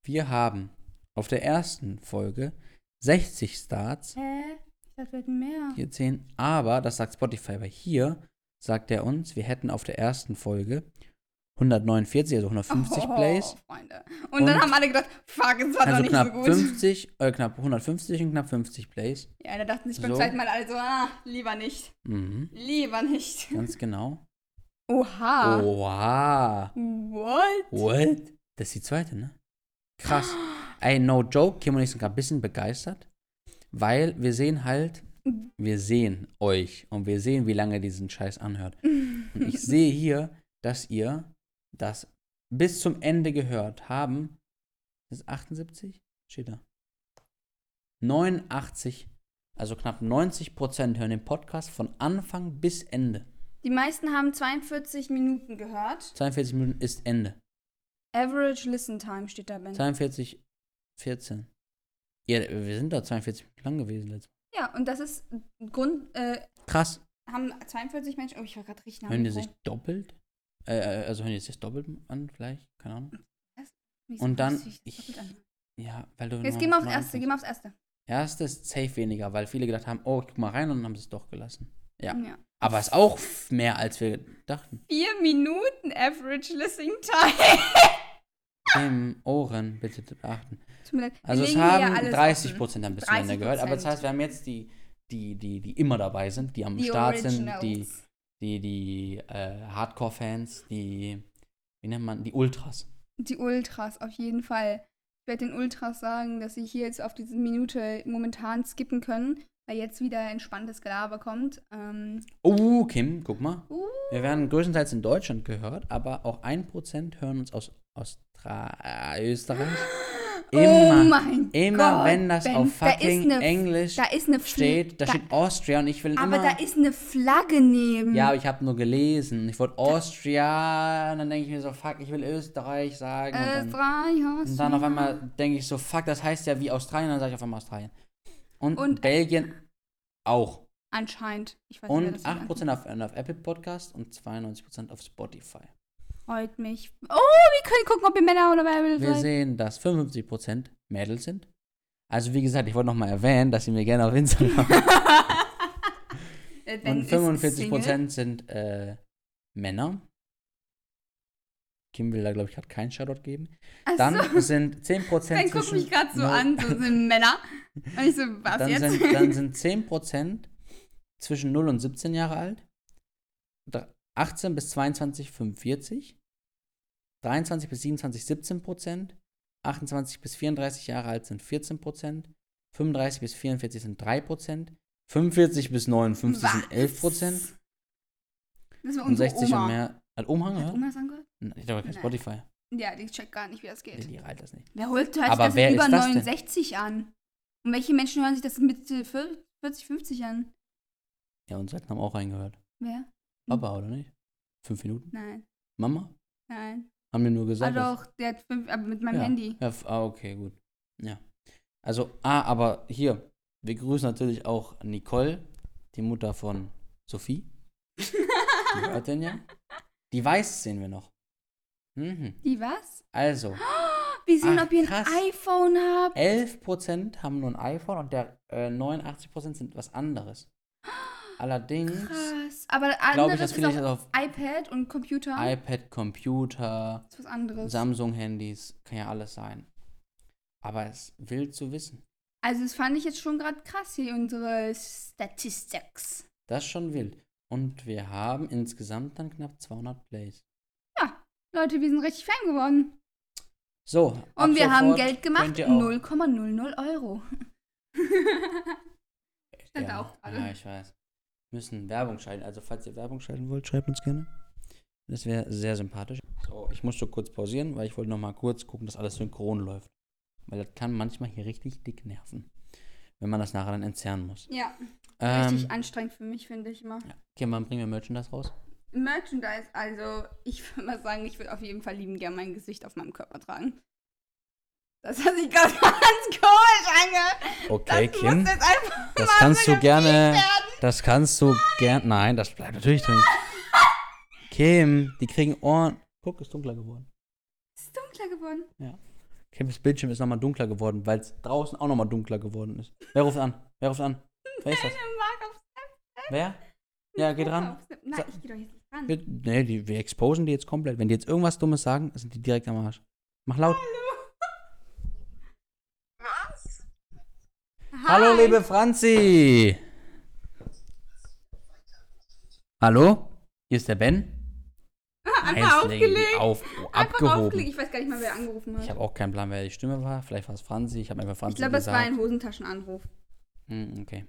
wir haben auf der ersten Folge 60 Starts, Hä? Ich dachte, wir hätten mehr. hier 10, aber das sagt Spotify, weil hier sagt er uns, wir hätten auf der ersten Folge 149, also 150 oh, Plays. Freunde. Und, dann Und- haben alle gedacht, fuck, es war doch Also nicht knapp so gut. 50, äh, knapp 150 und knapp 50 Plays. Ja, da dachten sich beim So. zweiten Mal alle so, ah, lieber nicht. Mhm, Lieber nicht. ganz genau. Oha. Oha. What? What? Das ist die zweite, ne? Krass. Ey, no joke, Kim und ich sind gerade ein bisschen begeistert, weil wir sehen halt, wir sehen euch und wir sehen, wie lange diesen Scheiß anhört. Und ich sehe hier, dass ihr das bis zum Ende gehört haben. Das ist 78? Steht da. 89, also knapp 90 Prozent hören den Podcast von Anfang bis Ende. Die meisten haben 42 Minuten gehört. 42 Minuten ist Ende. Average Listen Time steht da, Ben. 42, 14. Ja, wir sind da 42 Minuten lang gewesen letztes Ja, und das ist Grund, äh, Mal. Krass. haben 42 Menschen, oh, ich war gerade richtig nah Hören die sich doppelt? Äh, äh, also hören die sich doppelt an, vielleicht? Keine Ahnung. Wieso und dann- ich-? Ja, weil du. Jetzt noch- geh mal aufs erste, geh mal aufs erste. Erste ist safe weniger, weil viele gedacht haben, oh, ich guck mal rein und dann haben sie es doch gelassen. Ja. ja. Aber ist auch mehr, als wir dachten. Vier Minuten Average Listening Time. Im Ohren, bitte beachten. Wir Also es ja haben alles 30 offen. Prozent haben bis zum Ende gehört, aber das 30%. heißt, wir haben jetzt die, die, die, die immer dabei sind, die am Die Start sind, die, Originals. Die, die äh, Hardcore-Fans, die, wie nennt man, die Ultras. Die Ultras, auf jeden Fall. Ich werde den Ultras sagen, dass sie hier jetzt auf diese Minute momentan skippen können, weil jetzt wieder entspanntes Gelaber kommt. Ähm, Oh, Kim, guck mal. uh, Wir werden größtenteils in Deutschland gehört, aber auch 1% hören uns aus Austra äh, Österreich. oh Immer, mein immer Gott, wenn das Ben, auf da fucking eine- Englisch Da Fl- steht, da, da, steht Austria und ich will Aber immer... da ist eine Flagge neben. ja, aber ich habe nur gelesen. Ich wollte Austria und dann denke ich mir so, fuck, ich will Österreich sagen. Und dann, Österreich, und dann auf einmal denke ich so, fuck, das heißt ja wie Australien, dann sage ich auf einmal Australien. Und, Und- Belgien auch. Anscheinend. Nicht, Und das hier 8% auf, auf Apple Podcast und 92% auf Spotify. Freut mich. Oh, wir können gucken, ob ihr Männer oder Weiber Wir seid. sehen, dass 55% Mädels sind. Also wie gesagt, ich wollte nochmal erwähnen, dass sie mir gerne auf Instagram und ist 45% Single. sind äh, Männer. Kim will da, glaube ich, gerade keinen Shoutout geben. Ach Dann so. sind 10% Ben guckt zwischen mich gerade so an, so sind Männer. Und ich so, was Dann jetzt? sind, dann sind 10% zwischen 0 und 17 Jahre alt. Dr- 18 bis 22, 45. 23 bis 27, 17 Prozent. 28 bis 34 Jahre alt sind 14 Prozent. 35 bis 44 sind 3 Prozent. 45 bis 59 sind 11 Prozent. Und unsere 60 Oma. und mehr. Hat Oma Hat gehört? Oma angehört? Nein, Ich glaube, kein. Spotify. Ja, die checkt gar nicht, wie das geht. die reilt das nicht. Wer holt hört Aber das wer über das denn? 69 an? Und welche Menschen hören sich das mit äh, 40, 50 an? Ja, und Seiten haben auch reingehört. Wer? Papa, oder nicht? Fünf Minuten? Nein, Mama? nein. Haben mir nur gesagt. Ah doch, der hat fünf, aber mit meinem ja. Handy. Ja, ah, okay, gut. Ja. Also, ah, aber hier, wir grüßen natürlich auch Nicole, die Mutter von Sophie. Die hört den ja. Die weiß sehen wir noch. Mhm. Die was? Also, Wir sehen, Ach, ob ihr ein krass. iPhone habt. 11% haben nur ein iPhone und der äh, 89% sind was anderes. Allerdings Krass. Aber ich, anderes dass ist jetzt auf iPad und Computer. iPad, Computer, das ist was anderes. Samsung-Handys, kann ja alles sein. Aber es will zu wissen. Also, das fand ich jetzt schon gerade krass hier, unsere Statistics. Das ist schon wild. Und wir haben insgesamt dann knapp 200 Plays. Leute, wir sind richtig Fan geworden. So. Und wir haben Geld gemacht, könnt ihr auch- 0,00 Euro. Stand Ja, auch gerade. ja, ich weiß. Wir müssen Werbung schalten. Also, falls ihr Werbung schalten wollt, schreibt uns gerne. Das wäre sehr sympathisch. So, ich musste kurz pausieren, weil ich wollte noch mal kurz gucken, dass alles synchron läuft. Weil das kann manchmal hier richtig dick nerven. Wenn man das nachher dann entzerren muss. Ja, Ähm, richtig anstrengend für mich, finde ich immer. ja. Okay, wann bringen wir Merchandise raus? Merchandise, also ich würde mal sagen, ich würde auf jeden Fall lieben gern mein Gesicht auf meinem Körper tragen. Das hat sich gerade ganz komisch ange. Okay, das Kim. Das kannst so du gerne. werden. Das kannst du gern. Nein, das bleibt natürlich drin. Kim, die kriegen Ohren. Guck, ist dunkler geworden. Ist dunkler geworden. Kims Bildschirm ist nochmal dunkler geworden, weil es draußen auch nochmal dunkler geworden ist. Wer ruft an? Wer ruft an? Wer ist das? Wer? Ja, geh dran. Nein, ich geh doch jetzt nicht ran. Wir, nee, die, wir exposen die jetzt komplett. Wenn die jetzt irgendwas Dummes sagen, sind die direkt am Arsch. Mach laut. Hallo, Hi. liebe Franzi. Hallo? Hier ist der Ben. Einfach legen die aufgelegt. Auf, oh, Einfach abgehoben. aufgelegt. Ich weiß gar nicht mal, wer angerufen hat. Ich habe auch keinen Plan, wer die Stimme war. Vielleicht war es Franzi. Ich habe einfach Franzi Ich glaube, es war ein Hosentaschenanruf. Hm, okay.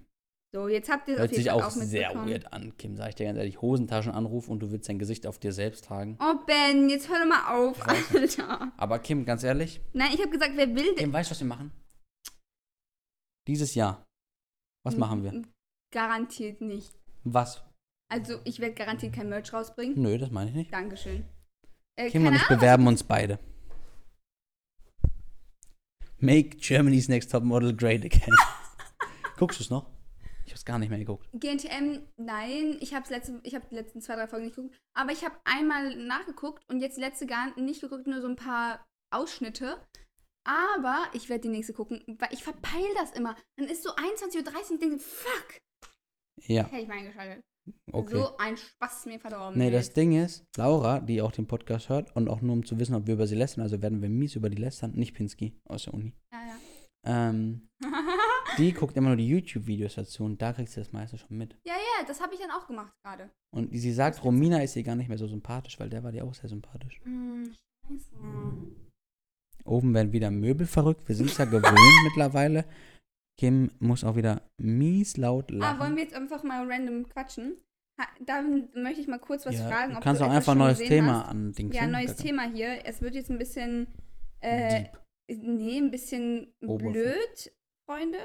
So, jetzt habt ihr es Hört auf jeden sich Fall auch auch sehr weird an, Kim. Sag ich dir ganz ehrlich. Hosentaschenanruf und du willst dein Gesicht auf dir selbst tragen. Oh, Ben, jetzt hör doch mal auf, Alter. Aber Kim, ganz ehrlich. Nein, ich habe gesagt, wer will Kim, weißt du, was wir machen? Dieses Jahr. Was machen wir? Garantiert nicht. Was? Also, ich werde garantiert kein Merch rausbringen. Nö, das meine ich nicht. Dankeschön. Äh, Kim und ich bewerben uns beide. Make Germany's Next Top Model great again. Guckst du es noch? Ich hab's gar nicht mehr geguckt. GNTM, nein, ich habe letzte, ich habe die letzten zwei, drei Folgen nicht geguckt. Aber ich habe einmal nachgeguckt und jetzt die letzte gar nicht geguckt, nur so ein paar Ausschnitte. Aber ich werde die nächste gucken, weil ich verpeil das immer. Dann ist so 21.30 Uhr und ich denke, fuck, Ja, hätte ich mal eingeschaltet. Okay. So ein Spaß mir verdorben. Nee, das Ding ist, Laura, die auch den Podcast hört und auch nur um zu wissen, ob wir über sie lästern, also werden wir mies über die lästern, nicht Pinsky aus der Uni. Ja, ja. Ähm, die guckt immer nur die YouTube-Videos dazu und da kriegt sie das meiste schon mit. ja, ja, das habe ich dann auch gemacht gerade. Und sie sagt, Romina ist ihr gar nicht mehr so sympathisch, weil der war dir auch sehr sympathisch. Hm, scheiße. Oben werden wieder Möbel verrückt. Wir sind es ja gewohnt mittlerweile. Kim muss auch wieder mies laut Ah, lachen. wollen wir jetzt einfach mal random quatschen? Dann möchte ich mal kurz was ja, fragen. du ob kannst du auch etwas einfach ein neues Thema hast. andingsen. Ja, neues Thema hier. Es wird jetzt ein bisschen, äh, Deep. nee, ein bisschen Oberflächlich. blöd, Freunde.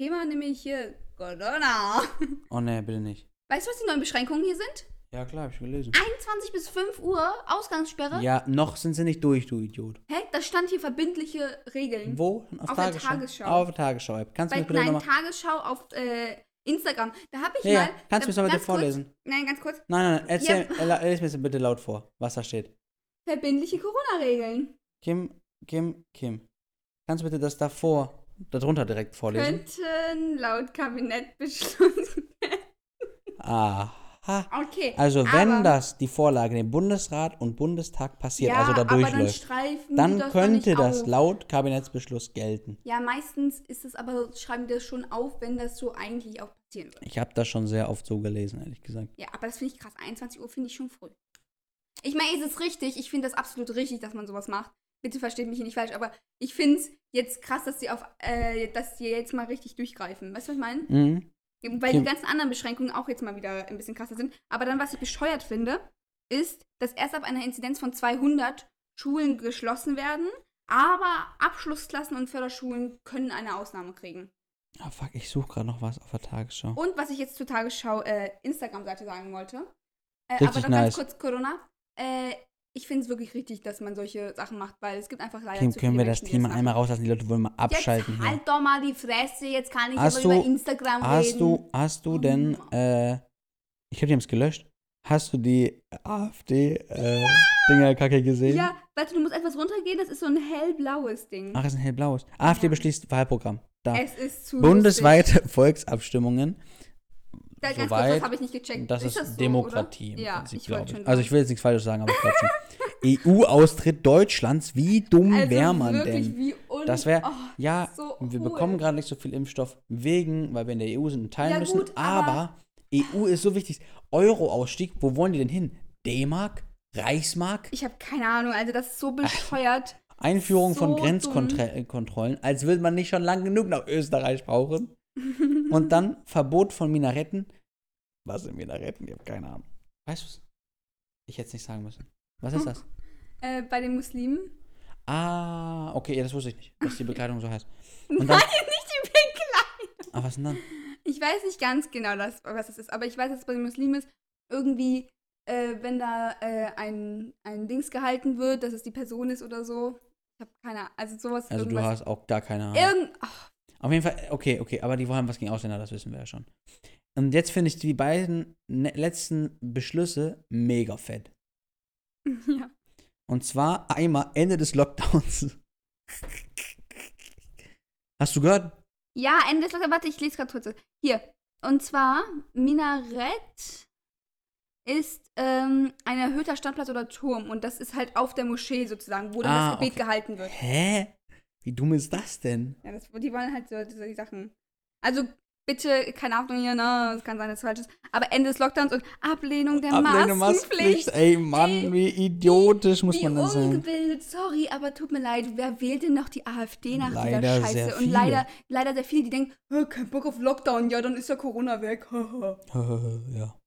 Thema nämlich hier Corona. Oh ne, bitte nicht. Weißt du, was die neuen Beschränkungen hier sind? Ja, klar, hab ich gelesen. 21 bis 5 Uhr Ausgangssperre. Ja, noch sind sie nicht durch, du Idiot. Hä? Da stand hier verbindliche Regeln. Wo? Auf, Auf der Tagesschau. Tagesschau. Auf der Tagesschau-App. Kannst du mir bitte nein. Tagesschau auf äh, Instagram. Da habe ich Ja, ja, mal. kannst du mir bitte ganz kurz- vorlesen? Nein, ganz kurz. Nein, nein, nein, erzähl, äh, lies mir bitte laut vor, was da steht. Verbindliche Corona-Regeln. Kim, Kim, Kim. Kannst du bitte das davor, darunter direkt vorlesen? Könnten laut Kabinettbeschluss. Aha. Okay. Also wenn das die Vorlage dem Bundesrat und Bundestag passiert, ja, also da dann durchläuft, dann doch könnte das auf. laut Kabinettsbeschluss gelten. Ja, meistens ist es aber, schreiben die das schon auf, wenn das so eigentlich auch passieren würde. Ich habe das schon sehr oft so gelesen, ehrlich gesagt. Ja, aber das finde ich krass. 21 Uhr finde ich schon früh. Ich meine, ist es richtig? Ich finde das absolut richtig, dass man sowas macht. Bitte versteht mich hier nicht falsch, aber ich finde es jetzt krass, dass die auf, äh, dass die jetzt mal richtig durchgreifen. Weißt du, was ich meine? Mhm. Weil Kim- die ganzen anderen Beschränkungen auch jetzt mal wieder ein bisschen krasser sind. Aber dann, was ich bescheuert finde, ist, dass erst ab einer Inzidenz von 200 Schulen geschlossen werden, aber Abschlussklassen und Förderschulen können eine Ausnahme kriegen. Ah, fuck, ich suche gerade noch was auf der Tagesschau. Und was ich jetzt zur Tagesschau äh, Instagram-Seite sagen wollte. Äh, aber noch nice. ganz kurz Corona. Äh, ich finde es wirklich richtig, dass man solche Sachen macht, weil es gibt einfach leider Kim, zu können wir das Menschen, Thema einmal rauslassen? Die Leute wollen mal abschalten Jetzt hier. halt doch mal die Fresse, jetzt kann ich Hast aber du- über Instagram Hast reden. du, hast du denn, äh, ich glaube, die haben es gelöscht. Hast du die AfD-Dinger-Kacke gesehen? Ja, warte, du musst etwas runtergehen, das ist so ein hellblaues Ding. Ach, ist ein hellblaues. AfD Ja. beschließt Wahlprogramm. Da. Es ist zu Bundesweite Volksabstimmungen. Da, ganz kurz, soweit, das habe ich nicht gecheckt. Das ist, das so, Demokratie oder? im Ja, Prinzip, glaube ich. Also ich will jetzt nichts Falsches sagen, aber ich glaube schon. EU-Austritt Deutschlands, wie dumm also wäre man wirklich, denn? wie Das wäre, oh, ja, so wir cool. bekommen gerade nicht so viel Impfstoff wegen, weil wir in der EU sind und teilen Ja, müssen. gut, aber, aber- EU ist so wichtig. Euro-Ausstieg, wo wollen die denn hin? D-Mark? Reichsmark? Ich habe keine Ahnung, also das ist so bescheuert. Einführung von So Grenzkontrollen, als würde man nicht schon lang genug nach Österreich brauchen. Und dann Verbot von Minaretten. Was sind Minaretten? Ich habe keine Ahnung. Weißt du es? Ich hätte es nicht sagen müssen. Was ist das? äh, bei den Muslimen. Ah, okay, ja, das wusste ich nicht, dass die Bekleidung so heißt. Und Nein, dann, nicht die Bekleidung. ah, was denn dann? Ich weiß nicht ganz genau, das, was das ist, aber ich weiß, dass es bei den Muslimen ist, irgendwie, äh, wenn da äh, ein, ein Dings gehalten wird, dass es die Person ist oder so. Ich habe keine Ahnung, also sowas. Also du hast auch gar keine Ahnung. Irgend, ach, Auf jeden Fall, okay, okay, aber die wollen was gegen Ausländer, das wissen wir ja schon. Und jetzt finde ich die beiden ne letzten Beschlüsse mega fett. ja. Und zwar einmal Ende des Lockdowns. Hast du gehört? Ja, Ende des Lockdowns. Warte, ich lese gerade kurz. Hier. Und zwar, Minarett ist ähm, ein erhöhter Standplatz oder Turm. Und das ist halt auf der Moschee sozusagen, wo dann Ah, das Gebet okay. gehalten wird. Hä? Wie dumm ist das denn? Ja, das, die wollen halt so diese Sachen. Also bitte, keine Ahnung hier, ne? Es kann sein, dass es falsch ist. Aber Ende des Lockdowns und Ablehnung der Ablehnung Maskenpflicht. Ey, Mann, wie idiotisch muss Wie man das sein. ungebildet, sorry, aber tut mir leid, wer wählt denn noch die AfD nach Leider dieser Scheiße? sehr Und viele. leider, leider sehr viele, die denken, "Hä, kein Bock auf Lockdown, ja, dann ist ja Corona weg. ja,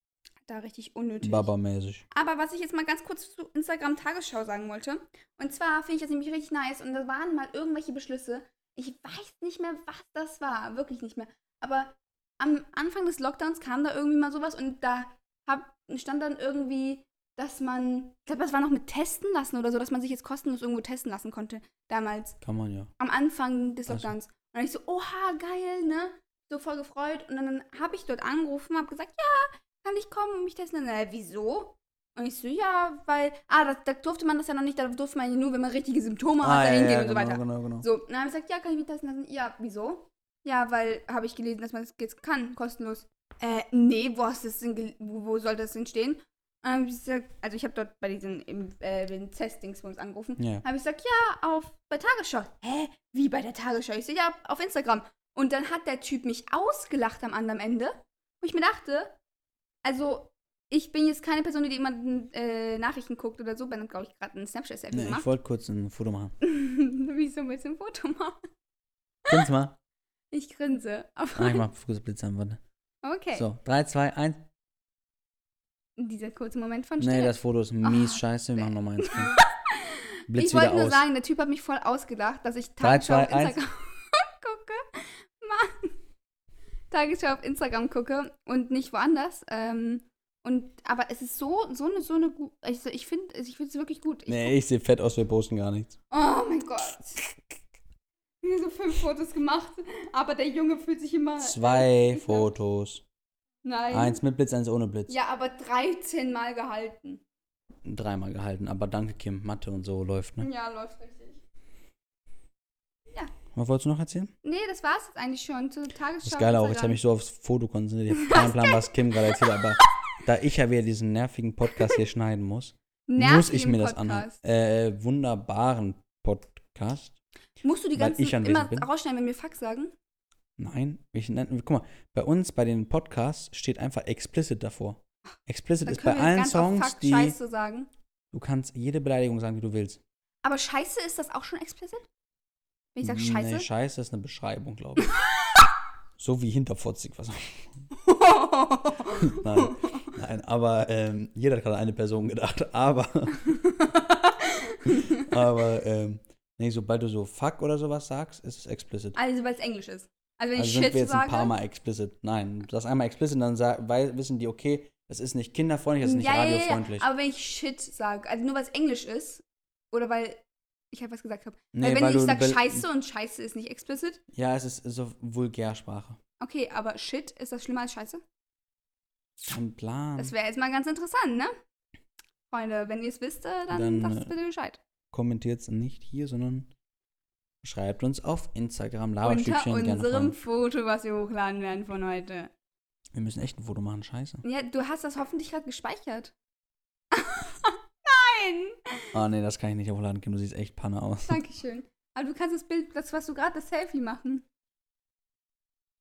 da richtig unnötig. Baba-mäßig. Aber was ich jetzt mal ganz kurz zu Instagram Tagesschau sagen wollte, und zwar finde ich das nämlich richtig nice und da waren mal irgendwelche Beschlüsse. Ich weiß nicht mehr, was das war, wirklich nicht mehr. Aber am Anfang des Lockdowns kam da irgendwie mal sowas und da hab, stand dann irgendwie, dass man, ich glaube, das war noch mit testen lassen oder so, dass man sich jetzt kostenlos irgendwo testen lassen konnte, damals, Kann man ja. am Anfang des Also. Lockdowns. Und dann ich so, oha, geil, ne? So voll gefreut. Und dann habe ich dort angerufen, habe gesagt, ja, kann ich kommen und mich testen? Und dann, äh, wieso? Und ich so, ja, weil, ah, da, da durfte man das ja noch nicht, da durfte man ja nur, wenn man richtige Symptome hat, da hingehen und so genau, weiter. genau, genau. So, dann habe ich gesagt, ja, kann ich mich testen lassen? Ja, wieso? Ja, weil habe ich gelesen, dass man das jetzt kann, kostenlos. Äh, nee, wo hast du das denn, wo, wo sollte das denn stehen? Und ich gesagt, also ich habe dort bei diesen im, äh, den Testings bei uns angerufen. Ja. Habe ich gesagt, ja, auf bei Tagesschau. Hä? Wie bei der Tagesschau? Ich so, ja, auf Instagram. Und dann hat der Typ mich ausgelacht am anderen Ende, wo ich mir dachte, also ich bin jetzt keine Person, die jemanden äh, Nachrichten guckt oder so, bin glaube ich gerade einen Snapchat-Selfie nee, gemacht. Ich wollte kurz ein Foto machen. Wieso willst du ein Foto machen? Grinse mal. Ich grinse. Aber ah, ich mach kurz Blitz an, warte. Okay. So, 3, 2, 1. Dieser kurze Moment von Stille. Nee, das Foto ist mies oh, scheiße, wir machen nochmal eins. Blitz ich wollte nur aus. sagen, der Typ hat mich voll ausgedacht, dass ich tagsüber auf Instagram... 1. Tagesschau auf Instagram gucke und nicht woanders. Ähm, und, aber es ist so, so eine, so eine gut. Also ich finde ich finde es wirklich gut. Ich Nee, ich sehe fett aus, wir posten gar nichts. Oh mein Gott. Hier so fünf Fotos gemacht, aber der Junge fühlt sich immer. Zwei ich glaub- Fotos. Nein. Eins mit Blitz, eins ohne Blitz. Ja, aber 13 Mal gehalten. Dreimal gehalten, aber danke Kim, Mathe und so läuft, ne? Ja, läuft richtig. Was wolltest du noch erzählen? Nee, das war's jetzt eigentlich schon zur Tagesschau. Das ist geil auch, ich habe mich so aufs Foto konzentriert. Ich habe keinen Plan, was Kim gerade erzählt aber da ich ja wieder diesen nervigen Podcast hier schneiden muss, muss ich mir das anhören. Podcast. Äh, wunderbaren Podcast. Musst du die weil ganzen ich immer bin. rausschneiden, wenn wir Fuck sagen? Nein, ich nenne, guck mal, bei uns bei den Podcasts steht einfach explicit davor. Explicit Dann ist bei können wir allen ganz oft Songs, Fuck, die Scheiße sagen. du kannst jede Beleidigung sagen, wie du willst. Aber Scheiße, ist das auch schon explicit? Wenn ich sage Scheiße? Nee, Scheiße ist eine Beschreibung, glaube ich. so wie hinterfotzig, was Nein, nein, aber ähm, jeder hat gerade eine Person gedacht, aber, aber, ähm, nee, sobald du so fuck oder sowas sagst, ist es explicit. also, weil es Englisch ist. Also, wenn Also ich sind Shit wir jetzt sage. ein paar Mal explicit. Nein, du sagst einmal explicit, dann weil, wissen die, okay, das ist nicht kinderfreundlich, das ist nicht ja, ja, ja, radiofreundlich. aber wenn ich Shit sage, also nur weil es Englisch ist, oder weil ich halt was gesagt habe. Nee, weil wenn ich sage Scheiße und Scheiße ist nicht explicit, Ja, es ist so Vulgärsprache. okay, aber Shit, ist das schlimmer als Scheiße? Kein Plan. Das wäre jetzt mal ganz interessant, ne? Freunde, wenn ihr es wisst, äh, dann, Dann, sagt äh, es bitte Bescheid. Kommentiert es nicht hier, sondern schreibt uns auf Instagram Unter Laberstückchen gerne unserem. Foto, was wir hochladen werden von heute. Wir müssen echt ein Foto machen, scheiße. Ja, du hast das hoffentlich gerade gespeichert. Nein! Ah, nee, das kann ich nicht hochladen, Kim, du siehst echt Panne aus. Dankeschön. Aber du kannst das Bild, das, was du gerade, das Selfie machen.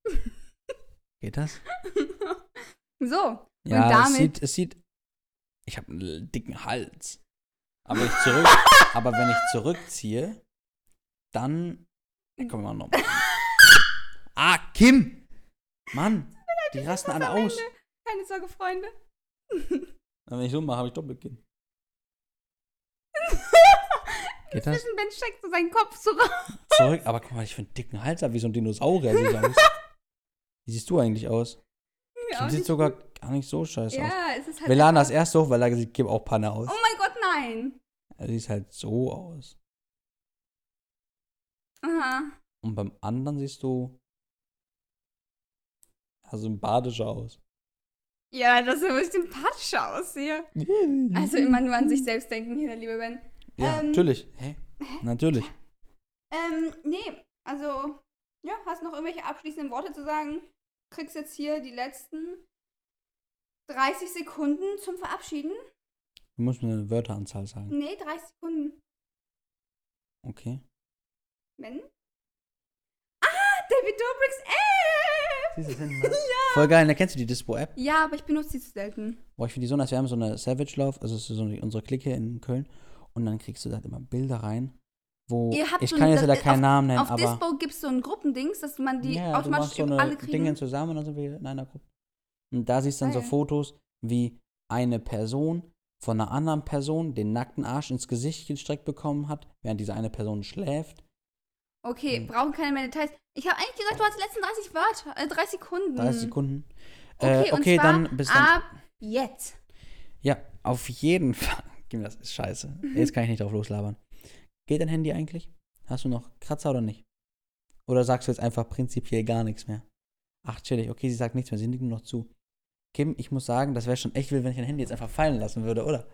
Geht das? So. Ja, Und es damit- sieht, es sieht. Ich habe einen dicken Hals. Aber ich zurück, aber wenn ich zurückziehe, dann. Komm mal noch. Ah, Kim! Mann! Die rasten alle aus. Keine Sorge, Freunde. Wenn ich so mache, habe ich Doppelkinn. Geht das? Zwischen Ben steckt so seinen Kopf so raus. Zurück, aber guck mal, ich finde einen dicken Hals habe, wie so ein Dinosaurier sieht aus. Wie siehst du eigentlich aus? Ja, sieht sogar gar nicht so scheiße aus. Ja, es ist halt. Das einfach- erst hoch, weil da sieht auch Panne aus. Oh mein Gott, nein. Er sieht halt so aus. Aha. Und beim anderen siehst du ja, sympathischer aus. Ja, dass er wirklich sympathischer aussehe. Also immer nur an sich selbst denken hier, der liebe Ben. Ja, ähm, natürlich. Hä? Natürlich. Ähm, nee, also, ja, hast noch irgendwelche abschließenden Worte zu sagen? Kriegst jetzt hier die letzten 30 Sekunden zum Verabschieden? Du musst mir eine Wörteranzahl sagen. Nee, 30 Sekunden. Okay. Ben? Ah, David Dobrik's App! Siehst du hinten? Voll geil. Da kennst du die Dispo-App? Ja, aber ich benutze die zu selten. Boah, ich finde die so nice. Wir haben so eine Savage Love, also es ist so eine, unsere Clique in Köln. Und dann kriegst du da immer Bilder rein, wo ich so kann jetzt leider keinen Namen nennen, Auf aber Dispo gibt es so ein Gruppendings, dass man die ja, du automatisch machst so alle kriegen. Dinge zusammen und dann sind wir in einer Gruppe. Und da siehst du dann so Geil. Fotos, wie eine Person von einer anderen Person den nackten Arsch ins Gesicht gestreckt bekommen hat, während diese eine Person schläft. Okay, Hm. brauchen keine mehr Details. Ich habe eigentlich gesagt, du hast die letzten 30 Wörter, äh, 30 Sekunden. 30 Sekunden. Okay, äh, okay zwar dann bis dann. ab jetzt. Ja, auf jeden Fall. Gib mir das ist scheiße. Jetzt kann ich nicht drauf loslabern. Geht dein Handy eigentlich? Hast du noch Kratzer oder nicht? Oder sagst du jetzt einfach prinzipiell gar nichts mehr? Ach, chillig. Okay, sie sagt nichts mehr. Sie nickt nur noch zu. Kim, ich muss sagen, das wäre schon echt wild, wenn ich dein Handy jetzt einfach fallen lassen würde, oder?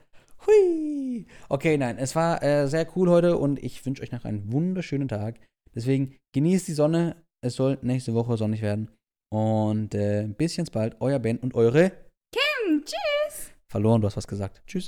Hui. Okay, nein, es war äh, sehr cool heute und ich wünsche euch noch einen wunderschönen Tag. Deswegen genießt die Sonne. Es soll nächste Woche sonnig werden. Und äh, bis ganz bald. Euer Ben und eure Hm, tschüss. verloren. Du hast was gesagt. Tschüss.